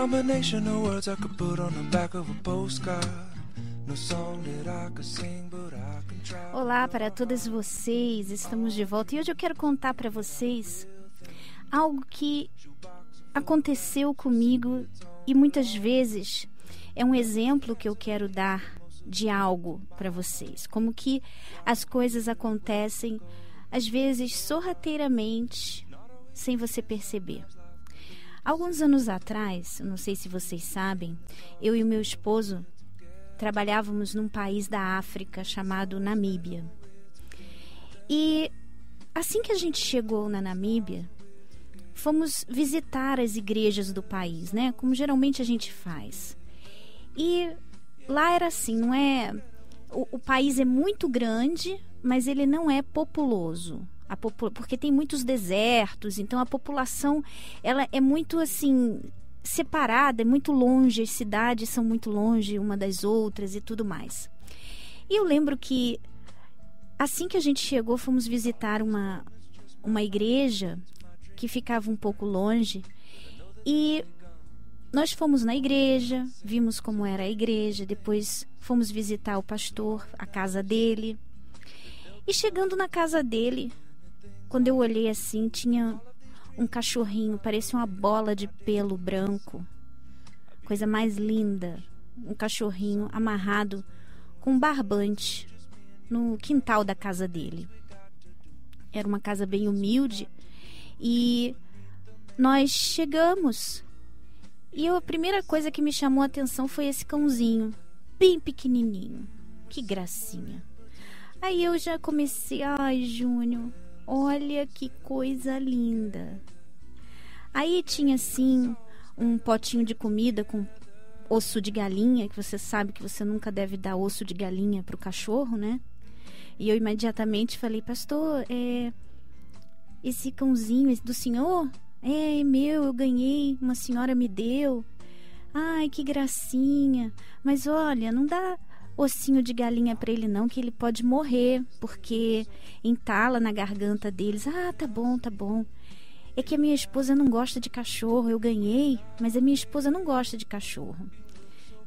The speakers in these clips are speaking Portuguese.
combination of words I could put on the back of a postcard. No song that I could sing, but I can try. Olá para todas vocês, estamos de volta e hoje eu quero contar para vocês algo que aconteceu comigo e muitas vezes é um exemplo que eu quero dar de algo para vocês, como que as coisas acontecem às vezes sorrateiramente, sem você perceber. Alguns anos atrás, não sei se vocês sabem, eu e o meu esposo trabalhávamos num país da África chamado Namíbia. E assim que a gente chegou na Namíbia, fomos visitar as igrejas do país, né? Como geralmente a gente faz. E lá era assim, não é. O, o país é muito grande, mas ele não é populoso porque tem muitos desertos, então a população ela é muito assim separada, é muito longe, as cidades são muito longe uma das outras e tudo mais. E eu lembro que assim que a gente chegou, fomos visitar uma uma igreja que ficava um pouco longe e nós fomos na igreja, vimos como era a igreja, depois fomos visitar o pastor, a casa dele. E chegando na casa dele, quando eu olhei assim, tinha um cachorrinho, parecia uma bola de pelo branco. Coisa mais linda. Um cachorrinho amarrado com um barbante no quintal da casa dele. Era uma casa bem humilde e nós chegamos. E a primeira coisa que me chamou a atenção foi esse cãozinho, bem pequenininho. Que gracinha. Aí eu já comecei, ai, Júnior, Olha que coisa linda. Aí tinha assim um potinho de comida com osso de galinha, que você sabe que você nunca deve dar osso de galinha para o cachorro, né? E eu imediatamente falei, pastor, é, esse cãozinho do senhor é meu, eu ganhei, uma senhora me deu. Ai, que gracinha. Mas olha, não dá ossinho de galinha para ele não, que ele pode morrer, porque entala na garganta deles. Ah, tá bom, tá bom. É que a minha esposa não gosta de cachorro, eu ganhei, mas a minha esposa não gosta de cachorro.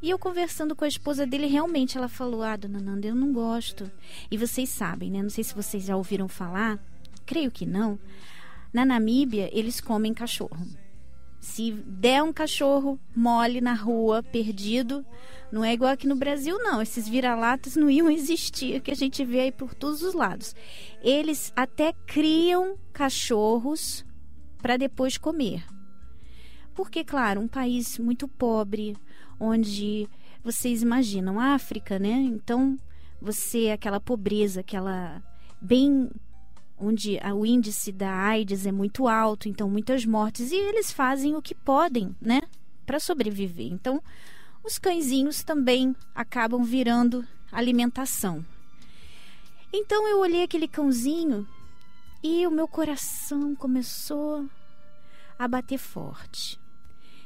E eu conversando com a esposa dele, realmente ela falou: Ah, dona Nanda, eu não gosto. E vocês sabem, né? Não sei se vocês já ouviram falar, creio que não. Na Namíbia, eles comem cachorro. Se der um cachorro mole na rua, perdido, não é igual aqui no Brasil, não. Esses vira-latas não iam existir, que a gente vê aí por todos os lados. Eles até criam cachorros para depois comer. Porque, claro, um país muito pobre, onde vocês imaginam, África, né? Então, você, aquela pobreza, aquela bem onde o índice da AIDS é muito alto, então muitas mortes, e eles fazem o que podem, né, para sobreviver. Então, os cãezinhos também acabam virando alimentação. Então eu olhei aquele cãozinho e o meu coração começou a bater forte.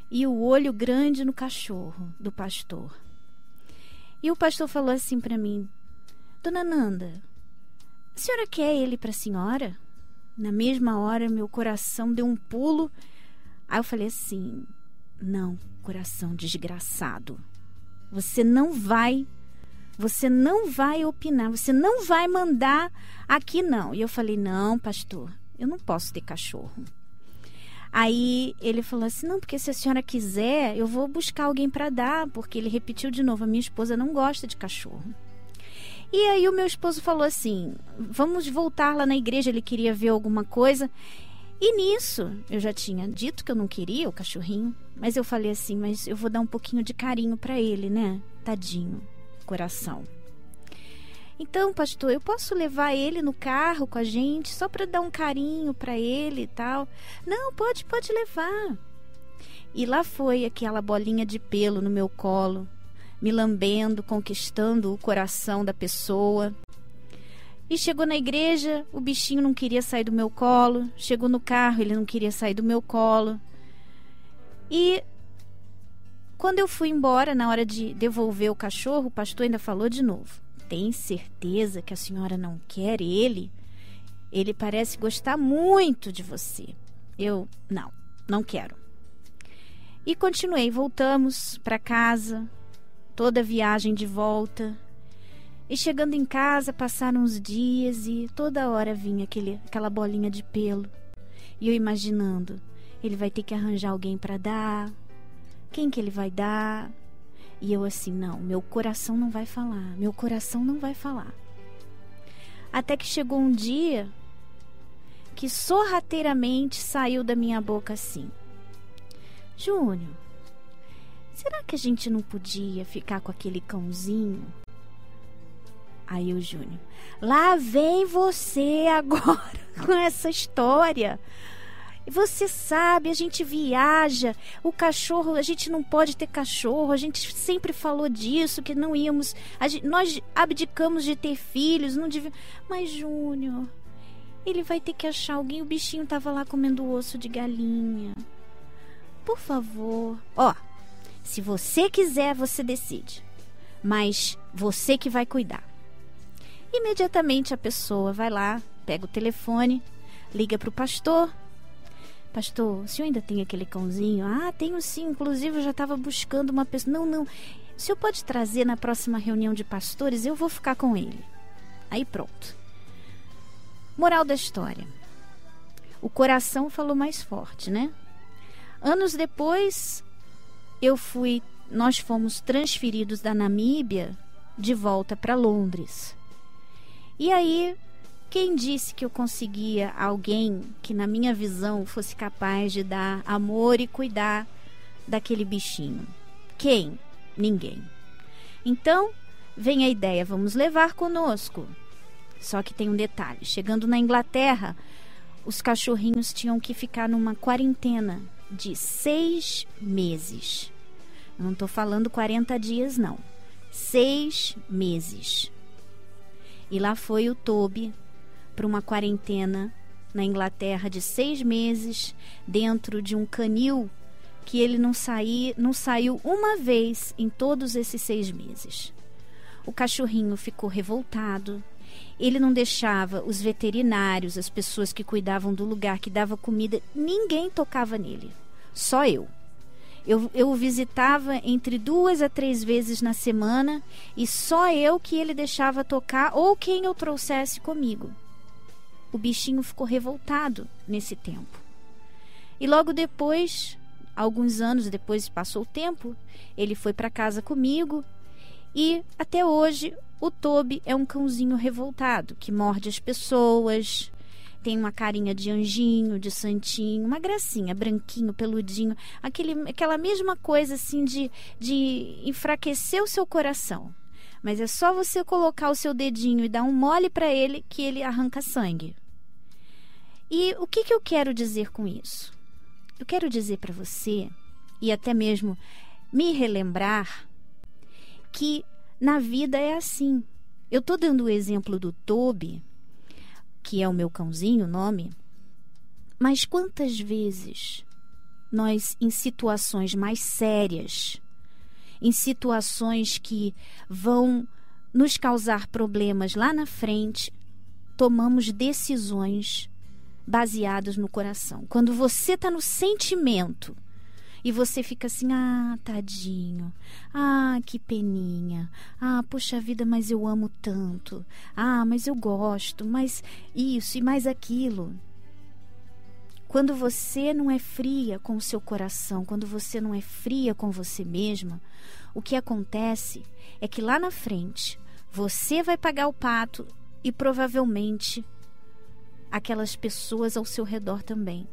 E o olho grande no cachorro do pastor. E o pastor falou assim para mim: Dona Nanda, a senhora quer ele para a senhora? Na mesma hora, meu coração deu um pulo. Aí eu falei assim: Não, coração desgraçado. Você não vai, você não vai opinar, você não vai mandar aqui não. E eu falei: Não, pastor, eu não posso ter cachorro. Aí ele falou assim: Não, porque se a senhora quiser, eu vou buscar alguém para dar, porque ele repetiu de novo: A minha esposa não gosta de cachorro. E aí o meu esposo falou assim: vamos voltar lá na igreja, ele queria ver alguma coisa. E nisso, eu já tinha dito que eu não queria o cachorrinho, mas eu falei assim: mas eu vou dar um pouquinho de carinho para ele, né? Tadinho, coração. Então, pastor, eu posso levar ele no carro com a gente só para dar um carinho para ele e tal? Não, pode, pode levar. E lá foi aquela bolinha de pelo no meu colo, me lambendo, conquistando o coração da pessoa. E chegou na igreja, o bichinho não queria sair do meu colo. Chegou no carro, ele não queria sair do meu colo. E quando eu fui embora, na hora de devolver o cachorro, o pastor ainda falou de novo: Tem certeza que a senhora não quer ele? Ele parece gostar muito de você. Eu, não, não quero. E continuei, voltamos para casa, toda a viagem de volta. E chegando em casa, passaram uns dias e toda hora vinha aquele, aquela bolinha de pelo. E eu imaginando, ele vai ter que arranjar alguém para dar. Quem que ele vai dar? E eu assim, não, meu coração não vai falar, meu coração não vai falar. Até que chegou um dia que sorrateiramente saiu da minha boca assim: Júnior, será que a gente não podia ficar com aquele cãozinho? Aí o Júnior, lá vem você agora com essa história. Você sabe, a gente viaja, o cachorro, a gente não pode ter cachorro, a gente sempre falou disso, que não íamos. Gente, nós abdicamos de ter filhos, não. Mas, Júnior, ele vai ter que achar alguém. O bichinho tava lá comendo osso de galinha. Por favor. Ó, se você quiser, você decide. Mas você que vai cuidar. Imediatamente a pessoa vai lá, pega o telefone, liga para o pastor. Pastor, o senhor ainda tem aquele cãozinho? Ah, tenho sim. Inclusive, eu já estava buscando uma pessoa. Não, não. O senhor pode trazer na próxima reunião de pastores? Eu vou ficar com ele. Aí pronto. Moral da história. O coração falou mais forte, né? Anos depois, eu fui, nós fomos transferidos da Namíbia de volta para Londres. E aí, quem disse que eu conseguia alguém que, na minha visão, fosse capaz de dar amor e cuidar daquele bichinho? Quem? Ninguém. Então, vem a ideia, vamos levar conosco. Só que tem um detalhe: chegando na Inglaterra, os cachorrinhos tinham que ficar numa quarentena de seis meses. Eu não estou falando 40 dias, não. Seis meses. E lá foi o Toby para uma quarentena na Inglaterra de seis meses dentro de um canil que ele não, saí, não saiu uma vez em todos esses seis meses. O cachorrinho ficou revoltado. Ele não deixava os veterinários, as pessoas que cuidavam do lugar, que dava comida, ninguém tocava nele. Só eu. Eu, eu o visitava entre duas a três vezes na semana e só eu que ele deixava tocar ou quem eu trouxesse comigo. O bichinho ficou revoltado nesse tempo. E logo depois, alguns anos depois passou o tempo, ele foi para casa comigo e até hoje o Toby é um cãozinho revoltado que morde as pessoas, tem uma carinha de anjinho, de santinho, uma gracinha, branquinho, peludinho, aquele, aquela mesma coisa assim de, de enfraquecer o seu coração. Mas é só você colocar o seu dedinho e dar um mole para ele que ele arranca sangue. E o que, que eu quero dizer com isso? Eu quero dizer para você, e até mesmo me relembrar, que na vida é assim. Eu estou dando o exemplo do Toby, que é o meu cãozinho, o nome. Mas quantas vezes nós, em situações mais sérias, em situações que vão nos causar problemas lá na frente, tomamos decisões baseadas no coração. Quando você está no sentimento e você fica assim: ah, tadinho, ah, que peninha, ah, poxa vida, mas eu amo tanto, ah, mas eu gosto, mas isso e mais aquilo. Quando você não é fria com o seu coração, quando você não é fria com você mesma, o que acontece é que lá na frente você vai pagar o pato e provavelmente aquelas pessoas ao seu redor também.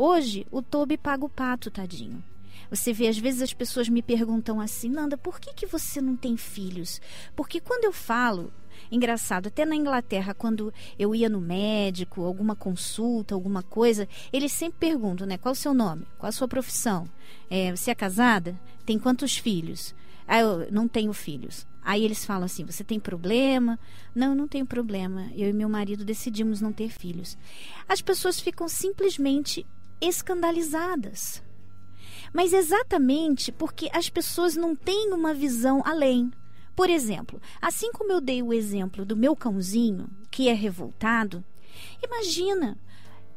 Hoje, o Toby paga o pato, tadinho. Você vê, às vezes as pessoas me perguntam assim, Nanda, por que, que você não tem filhos? Porque quando eu falo, engraçado, até na Inglaterra, quando eu ia no médico, alguma consulta, alguma coisa, eles sempre perguntam, né? Qual o seu nome? Qual a sua profissão? É, você é casada? Tem quantos filhos? Ah, eu não tenho filhos. Aí eles falam assim: você tem problema? Não, não tenho problema. Eu e meu marido decidimos não ter filhos. As pessoas ficam simplesmente escandalizadas. Mas exatamente porque as pessoas não têm uma visão além. Por exemplo, assim como eu dei o exemplo do meu cãozinho, que é revoltado, imagina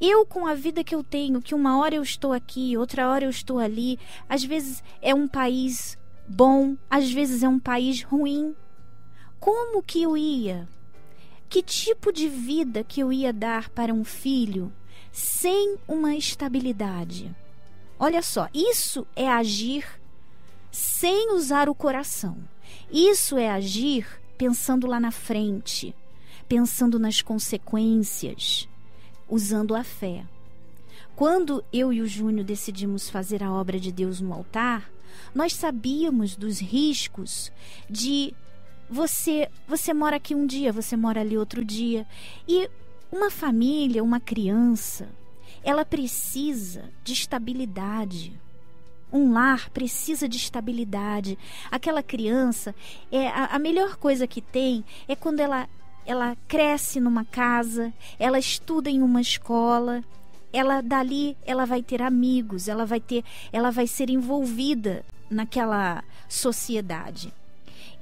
Eu, com a vida que eu tenho, que uma hora eu estou aqui, outra hora eu estou ali, às vezes é um país bom, às vezes é um país ruim. Como que eu ia? Que tipo de vida que eu ia dar para um filho sem uma estabilidade? Olha só, isso é agir sem usar o coração. Isso é agir pensando lá na frente, pensando nas consequências, usando a fé. Quando eu e o Júnior decidimos fazer a obra de Deus no altar, nós sabíamos dos riscos de você você mora aqui um dia, você mora ali outro dia. E uma família, uma criança, ela precisa de estabilidade. Um lar precisa de estabilidade. Aquela criança, é a, a melhor coisa que tem é quando ela ela cresce numa casa, ela estuda em uma escola, ela dali ela vai ter amigos, ela vai ter, ela vai ser envolvida naquela sociedade.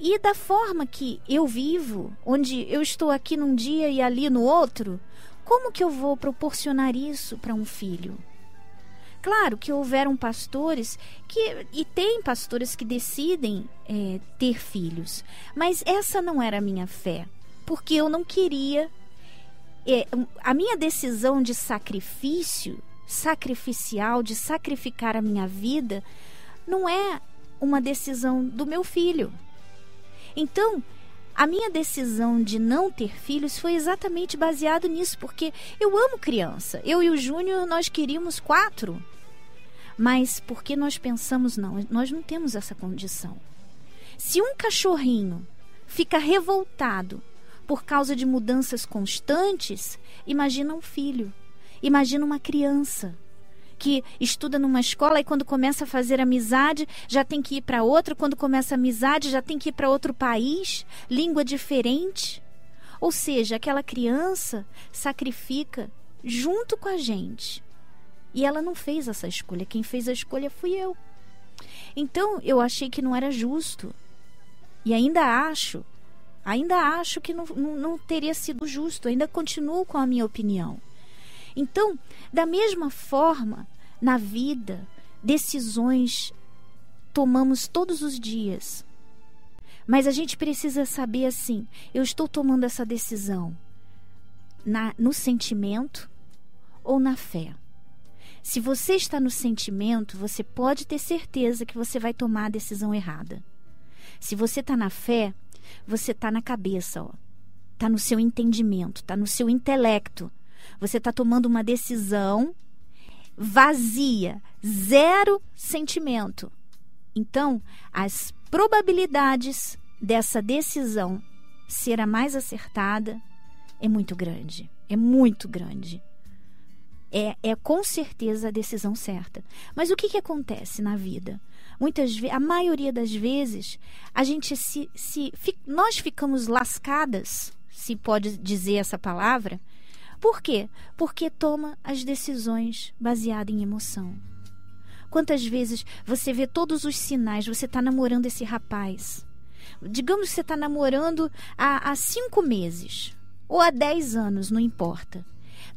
E da forma que eu vivo, onde eu estou aqui num dia e ali no outro, como que eu vou proporcionar isso para um filho? Claro que houveram pastores que e tem pastores que decidem é, ter filhos, mas essa não era a minha fé, porque eu não queria é, a minha decisão de sacrifício, sacrificial, de sacrificar a minha vida, não é uma decisão do meu filho. Então, a minha decisão de não ter filhos foi exatamente baseado nisso, porque eu amo criança. Eu e o Júnior, nós queríamos quatro. Mas porque nós pensamos, não, nós não temos essa condição. Se um cachorrinho fica revoltado por causa de mudanças constantes, imagina um filho, imagina uma criança que estuda numa escola e quando começa a fazer amizade já tem que ir para outra, quando começa a amizade já tem que ir para outro país, língua diferente. Ou seja, aquela criança sacrifica junto com a gente. E ela não fez essa escolha, quem fez a escolha fui eu. Então eu achei que não era justo. E ainda acho, ainda acho que não, não, não teria sido justo, ainda continuo com a minha opinião. Então, da mesma forma, na vida, decisões tomamos todos os dias. Mas a gente precisa saber assim: eu estou tomando essa decisão na, no sentimento ou na fé. Se você está no sentimento, você pode ter certeza que você vai tomar a decisão errada. Se você está na fé, você está na cabeça, está no seu entendimento, está no seu intelecto. Você está tomando uma decisão vazia, zero sentimento. Então, as probabilidades dessa decisão ser a mais acertada é muito grande. É muito grande. É, é com certeza a decisão certa. Mas o que, que acontece na vida? Muitas vezes, a maioria das vezes, a gente se, se nós ficamos lascadas, se pode dizer essa palavra, por quê? Porque toma as decisões baseadas em emoção. Quantas vezes você vê todos os sinais, você está namorando esse rapaz. Digamos que você está namorando há, há cinco meses ou há dez anos, não importa.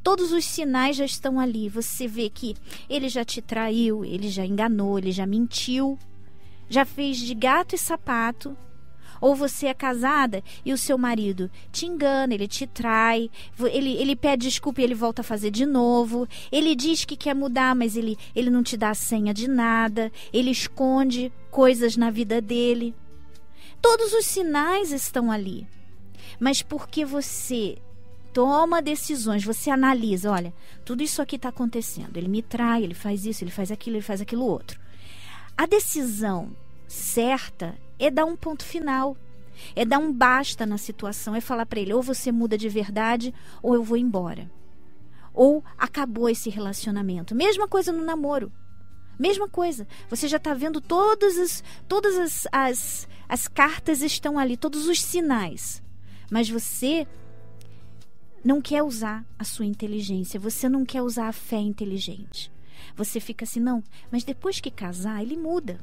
Todos os sinais já estão ali. Você vê que ele já te traiu, ele já enganou, ele já mentiu, já fez de gato e sapato ou você é casada e o seu marido te engana, ele te trai, ele, ele pede desculpa e ele volta a fazer de novo. Ele diz que quer mudar, mas ele, ele não te dá a senha de nada. Ele esconde coisas na vida dele. Todos os sinais estão ali. Mas porque você toma decisões, você analisa, olha, tudo isso aqui está acontecendo. Ele me trai, ele faz isso, ele faz aquilo, ele faz aquilo outro. A decisão certa é dar um ponto final. É dar um basta na situação, é falar para ele: ou você muda de verdade, ou eu vou embora. Ou acabou esse relacionamento. Mesma coisa no namoro. Mesma coisa. Você já está vendo todas as, todas as, as, as cartas estão ali, todos os sinais. Mas você não quer usar a sua inteligência, você não quer usar a fé inteligente. Você fica assim, não, mas depois que casar, ele muda.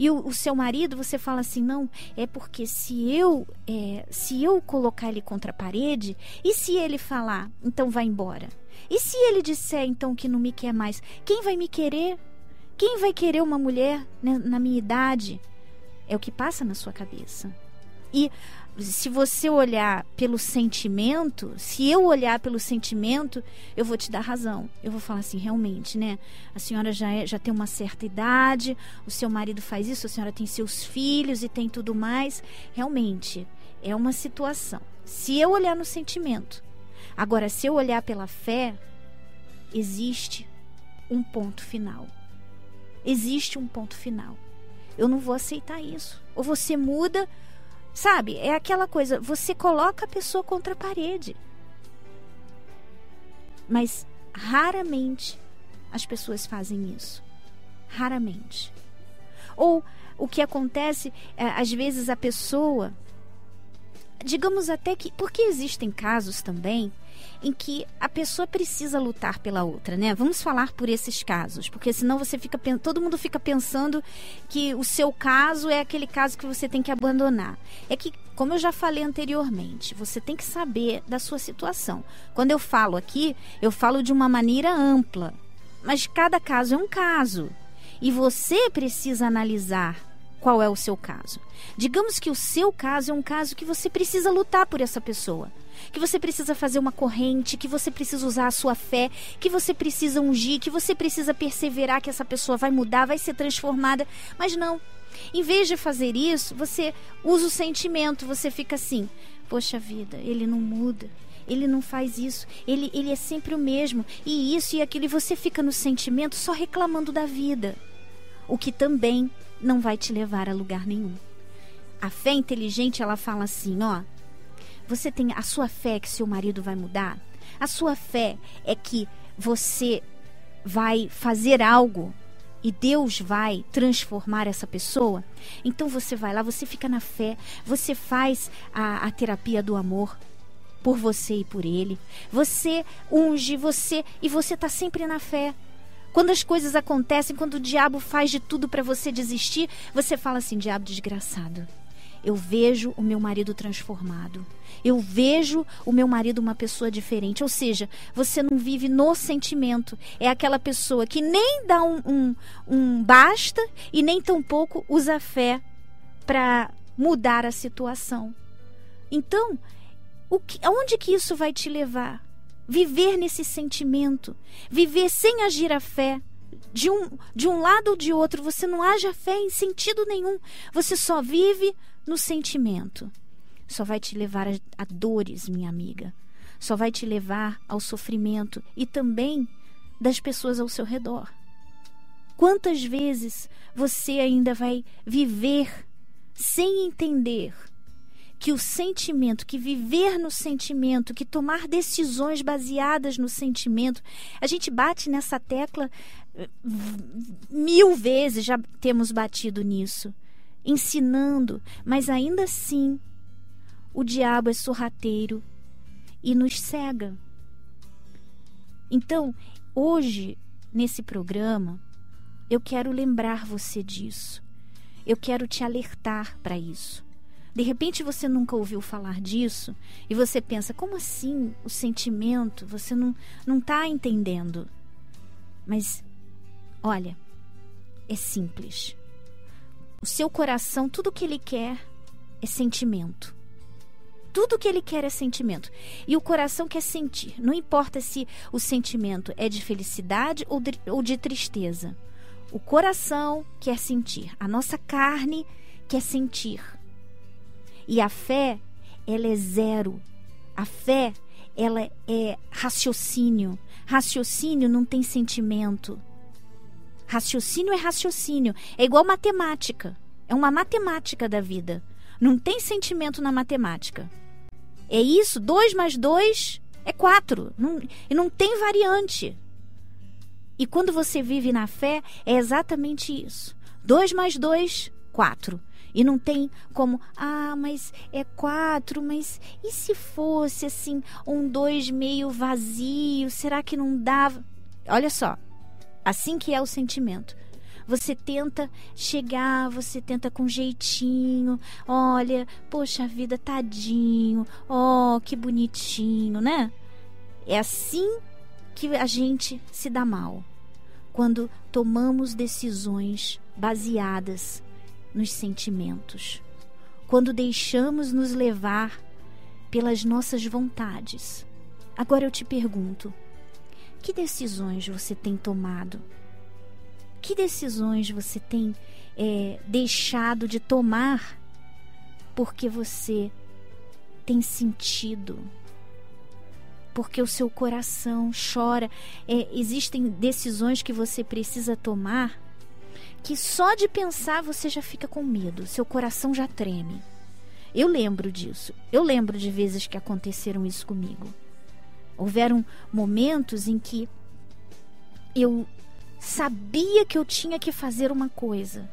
E o, o, seu marido, você fala assim, não, é porque se eu é, se eu colocar ele contra a parede, e se ele falar, então vai embora? E se ele disser então que não me quer mais, quem vai me querer? Quem vai querer uma mulher né, na minha idade? É o que passa na sua cabeça. E se você olhar pelo sentimento, se eu olhar pelo sentimento, eu vou te dar razão. Eu vou falar assim, realmente, né? A senhora já, é, já tem uma certa idade, o seu marido faz isso, a senhora tem seus filhos e tem tudo mais. Realmente, é uma situação. Se eu olhar no sentimento, agora, se eu olhar pela fé, existe um ponto final. Existe um ponto final. Eu não vou aceitar isso. Ou você muda Sabe? É aquela coisa, você coloca a pessoa contra a parede. Mas raramente as pessoas fazem isso. Raramente. Ou o que acontece, é, às vezes a pessoa. Digamos até que. Porque existem casos também em que a pessoa precisa lutar pela outra, né? Vamos falar por esses casos, porque senão você fica todo mundo fica pensando que o seu caso é aquele caso que você tem que abandonar. É que, como eu já falei anteriormente, você tem que saber da sua situação. Quando eu falo aqui, eu falo de uma maneira ampla, mas cada caso é um caso. E você precisa analisar qual é o seu caso. Digamos que o seu caso é um caso que você precisa lutar por essa pessoa que você precisa fazer uma corrente, que você precisa usar a sua fé, que você precisa ungir, que você precisa perseverar que essa pessoa vai mudar, vai ser transformada. Mas não. Em vez de fazer isso, você usa o sentimento, você fica assim: poxa vida, ele não muda. Ele não faz isso, ele, ele é sempre o mesmo, e isso e aquilo, e você fica no sentimento só reclamando da vida, o que também não vai te levar a lugar nenhum. A fé inteligente, ela fala assim, ó, você tem a sua fé que seu marido vai mudar? A sua fé é que você vai fazer algo e Deus vai transformar essa pessoa? Então você vai lá, você fica na fé, você faz a, a terapia do amor por você e por ele. Você unge você e você está sempre na fé. Quando as coisas acontecem, quando o diabo faz de tudo para você desistir, você fala assim: diabo desgraçado. Eu vejo o meu marido transformado. Eu vejo o meu marido uma pessoa diferente. Ou seja, você não vive no sentimento. É aquela pessoa que nem dá um, um, um basta e nem tampouco usa fé para mudar a situação. Então, o que, aonde que isso vai te levar? Viver nesse sentimento, viver sem agir a fé, de um, de um lado ou de outro, você não haja fé em sentido nenhum. Você só vive no sentimento. Só vai te levar a, a dores, minha amiga. Só vai te levar ao sofrimento e também das pessoas ao seu redor. Quantas vezes você ainda vai viver sem entender que o sentimento, que viver no sentimento, que tomar decisões baseadas no sentimento, a gente bate nessa tecla eh, mil vezes, já temos batido nisso ensinando, mas ainda assim o diabo é sorrateiro e nos cega. Então, hoje, nesse programa, eu quero lembrar você disso. Eu quero te alertar para isso. De repente você nunca ouviu falar disso e você pensa, como assim o sentimento? Você não está entendendo. Mas olha, é simples. O seu coração, tudo que ele quer é sentimento. Tudo que ele quer é sentimento. E o coração quer sentir. Não importa se o sentimento é de felicidade ou de, ou de tristeza. O coração quer sentir. A nossa carne quer sentir. E a fé, ela é zero. A fé, ela é raciocínio. Raciocínio não tem sentimento. Raciocínio é raciocínio. É igual matemática. É uma matemática da vida. Não tem sentimento na matemática. É isso, 2 mais 2 é 4. Não, e não tem variante. E quando você vive na fé, é exatamente isso. 2 mais 2, 4. E não tem como, ah, mas é quatro, mas e se fosse assim, um dois meio vazio? Será que não dava? Olha só, Assim que é o sentimento. Você tenta chegar, você tenta com jeitinho. Olha, poxa vida, tadinho. Oh, que bonitinho, né? É assim que a gente se dá mal. Quando tomamos decisões baseadas nos sentimentos. Quando deixamos nos levar pelas nossas vontades. Agora eu te pergunto: que decisões você tem tomado? Que decisões você tem é, deixado de tomar porque você tem sentido? Porque o seu coração chora. É, existem decisões que você precisa tomar que só de pensar você já fica com medo, seu coração já treme. Eu lembro disso. Eu lembro de vezes que aconteceram isso comigo. Houveram momentos em que eu sabia que eu tinha que fazer uma coisa,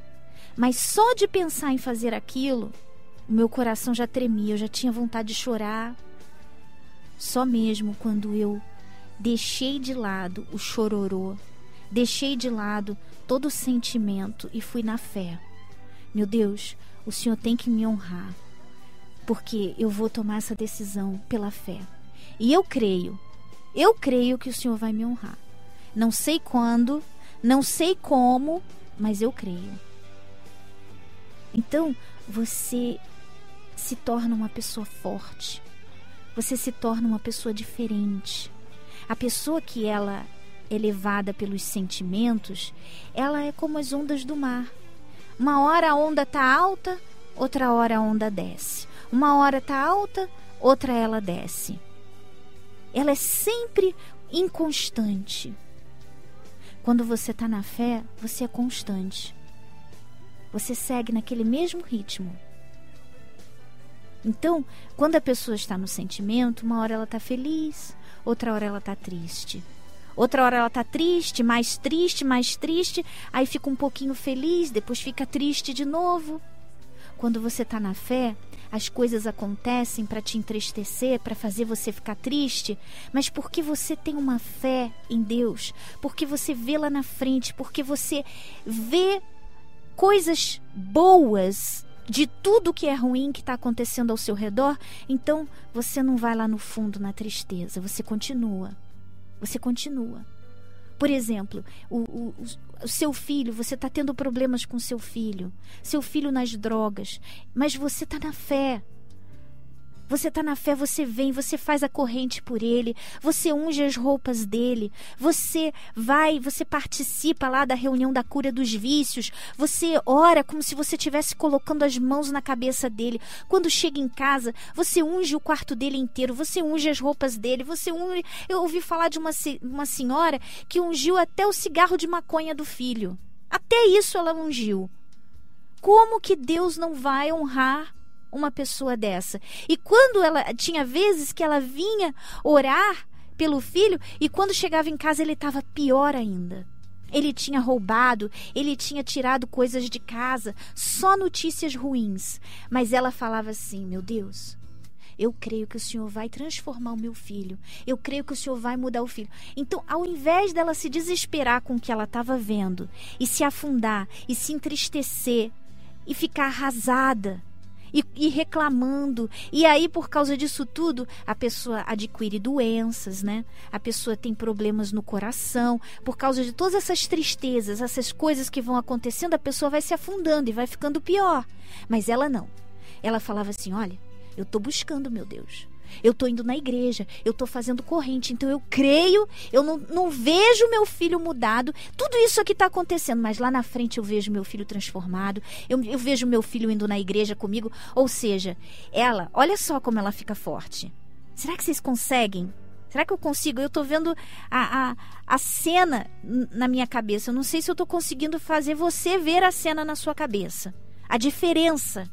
mas só de pensar em fazer aquilo, o meu coração já tremia, eu já tinha vontade de chorar. Só mesmo quando eu deixei de lado o chororô, deixei de lado todo o sentimento e fui na fé. Meu Deus, o Senhor tem que me honrar porque eu vou tomar essa decisão pela fé. E eu creio, eu creio que o Senhor vai me honrar. Não sei quando, não sei como, mas eu creio. Então, você se torna uma pessoa forte. Você se torna uma pessoa diferente. A pessoa que ela é levada pelos sentimentos, ela é como as ondas do mar. Uma hora a onda está alta, outra hora a onda desce. Uma hora tá alta, outra ela desce. Ela é sempre inconstante. Quando você está na fé, você é constante. Você segue naquele mesmo ritmo. Então, quando a pessoa está no sentimento, uma hora ela está feliz, outra hora ela está triste. Outra hora ela está triste, mais triste, mais triste, aí fica um pouquinho feliz, depois fica triste de novo. Quando você está na fé, as coisas acontecem para te entristecer, para fazer você ficar triste, mas porque você tem uma fé em Deus, porque você vê lá na frente, porque você vê coisas boas de tudo que é ruim que está acontecendo ao seu redor, então você não vai lá no fundo na tristeza, você continua. Você continua. Por exemplo, o, o, o seu filho, você está tendo problemas com seu filho, seu filho nas drogas, mas você está na fé. Você está na fé, você vem, você faz a corrente por ele, você unge as roupas dele, você vai, você participa lá da reunião da cura dos vícios, você ora como se você estivesse colocando as mãos na cabeça dele. Quando chega em casa, você unge o quarto dele inteiro, você unge as roupas dele, você unge. Eu ouvi falar de uma, uma senhora que ungiu até o cigarro de maconha do filho. Até isso ela ungiu. Como que Deus não vai honrar uma pessoa dessa. E quando ela tinha vezes que ela vinha orar pelo filho e quando chegava em casa ele estava pior ainda. Ele tinha roubado, ele tinha tirado coisas de casa, só notícias ruins. Mas ela falava assim: Meu Deus, eu creio que o Senhor vai transformar o meu filho. Eu creio que o Senhor vai mudar o filho. Então, ao invés dela se desesperar com o que ela estava vendo, e se afundar, e se entristecer, e ficar arrasada, e, e, reclamando. E aí, por causa disso tudo, a pessoa adquire doenças, né? A pessoa tem problemas no coração. Por causa de todas essas tristezas, essas coisas que vão acontecendo, a pessoa vai se afundando e vai ficando pior. Mas ela não. Ela falava assim: olha, eu estou buscando, meu Deus. Eu estou indo na igreja, eu estou fazendo corrente, então eu creio, eu não, não vejo meu filho mudado. Tudo isso aqui está acontecendo, mas lá na frente eu vejo meu filho transformado, eu, eu vejo meu filho indo na igreja comigo. Ou seja, ela, olha só como ela fica forte. Será que vocês conseguem Será que eu consigo? Eu estou vendo a, a, a cena na minha cabeça. Eu não sei se eu estou conseguindo fazer você ver a cena na sua cabeça. A diferença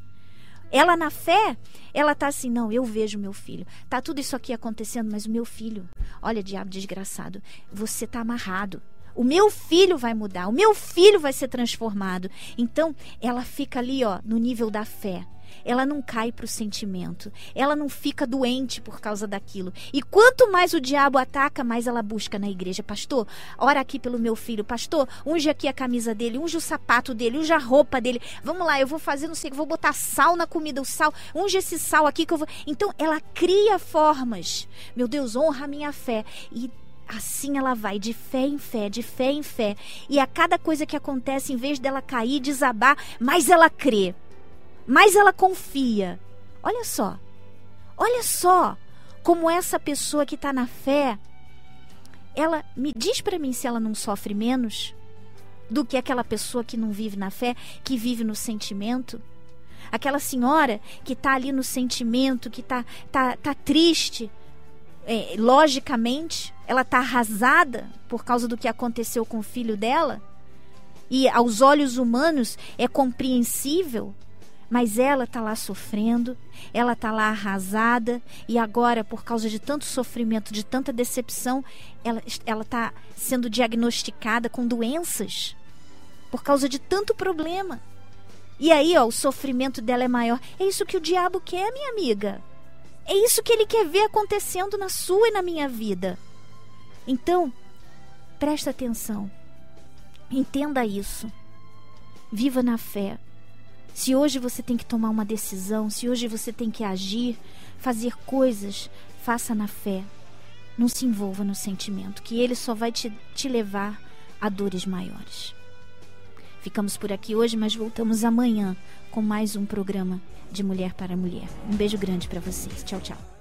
ela na fé, ela tá assim, não, eu vejo meu filho. Tá tudo isso aqui acontecendo, mas o meu filho, olha, diabo desgraçado, você tá amarrado. O meu filho vai mudar, o meu filho vai ser transformado. Então, ela fica ali, ó, no nível da fé. Ela não cai para o sentimento, ela não fica doente por causa daquilo. E quanto mais o diabo ataca, mais ela busca na igreja. Pastor, ora aqui pelo meu filho. Pastor, unge aqui a camisa dele, unge o sapato dele, unge a roupa dele. Vamos lá, eu vou fazer, não sei, vou botar sal na comida, o sal, unge esse sal aqui que eu vou. Então ela cria formas. Meu Deus, honra a minha fé. E Assim ela vai de fé em fé, de fé em fé. E a cada coisa que acontece, em vez dela cair, desabar, mais ela crê, mais ela confia. Olha só, olha só como essa pessoa que está na fé, ela me diz para mim se ela não sofre menos do que aquela pessoa que não vive na fé, que vive no sentimento. Aquela senhora que está ali no sentimento, que está tá, tá triste, é, logicamente, ela está arrasada por causa do que aconteceu com o filho dela. E aos olhos humanos é compreensível, mas ela está lá sofrendo, ela está lá arrasada, e agora, por causa de tanto sofrimento, de tanta decepção, ela está sendo diagnosticada com doenças, por causa de tanto problema. E aí, ó, o sofrimento dela é maior. É isso que o diabo quer, minha amiga. É isso que ele quer ver acontecendo na sua e na minha vida. Então, presta atenção. Entenda isso. Viva na fé. Se hoje você tem que tomar uma decisão, se hoje você tem que agir, fazer coisas, faça na fé. Não se envolva no sentimento, que ele só vai te, te levar a dores maiores. Ficamos por aqui hoje, mas voltamos amanhã com mais um programa de Mulher para Mulher. Um beijo grande para vocês. Tchau, tchau.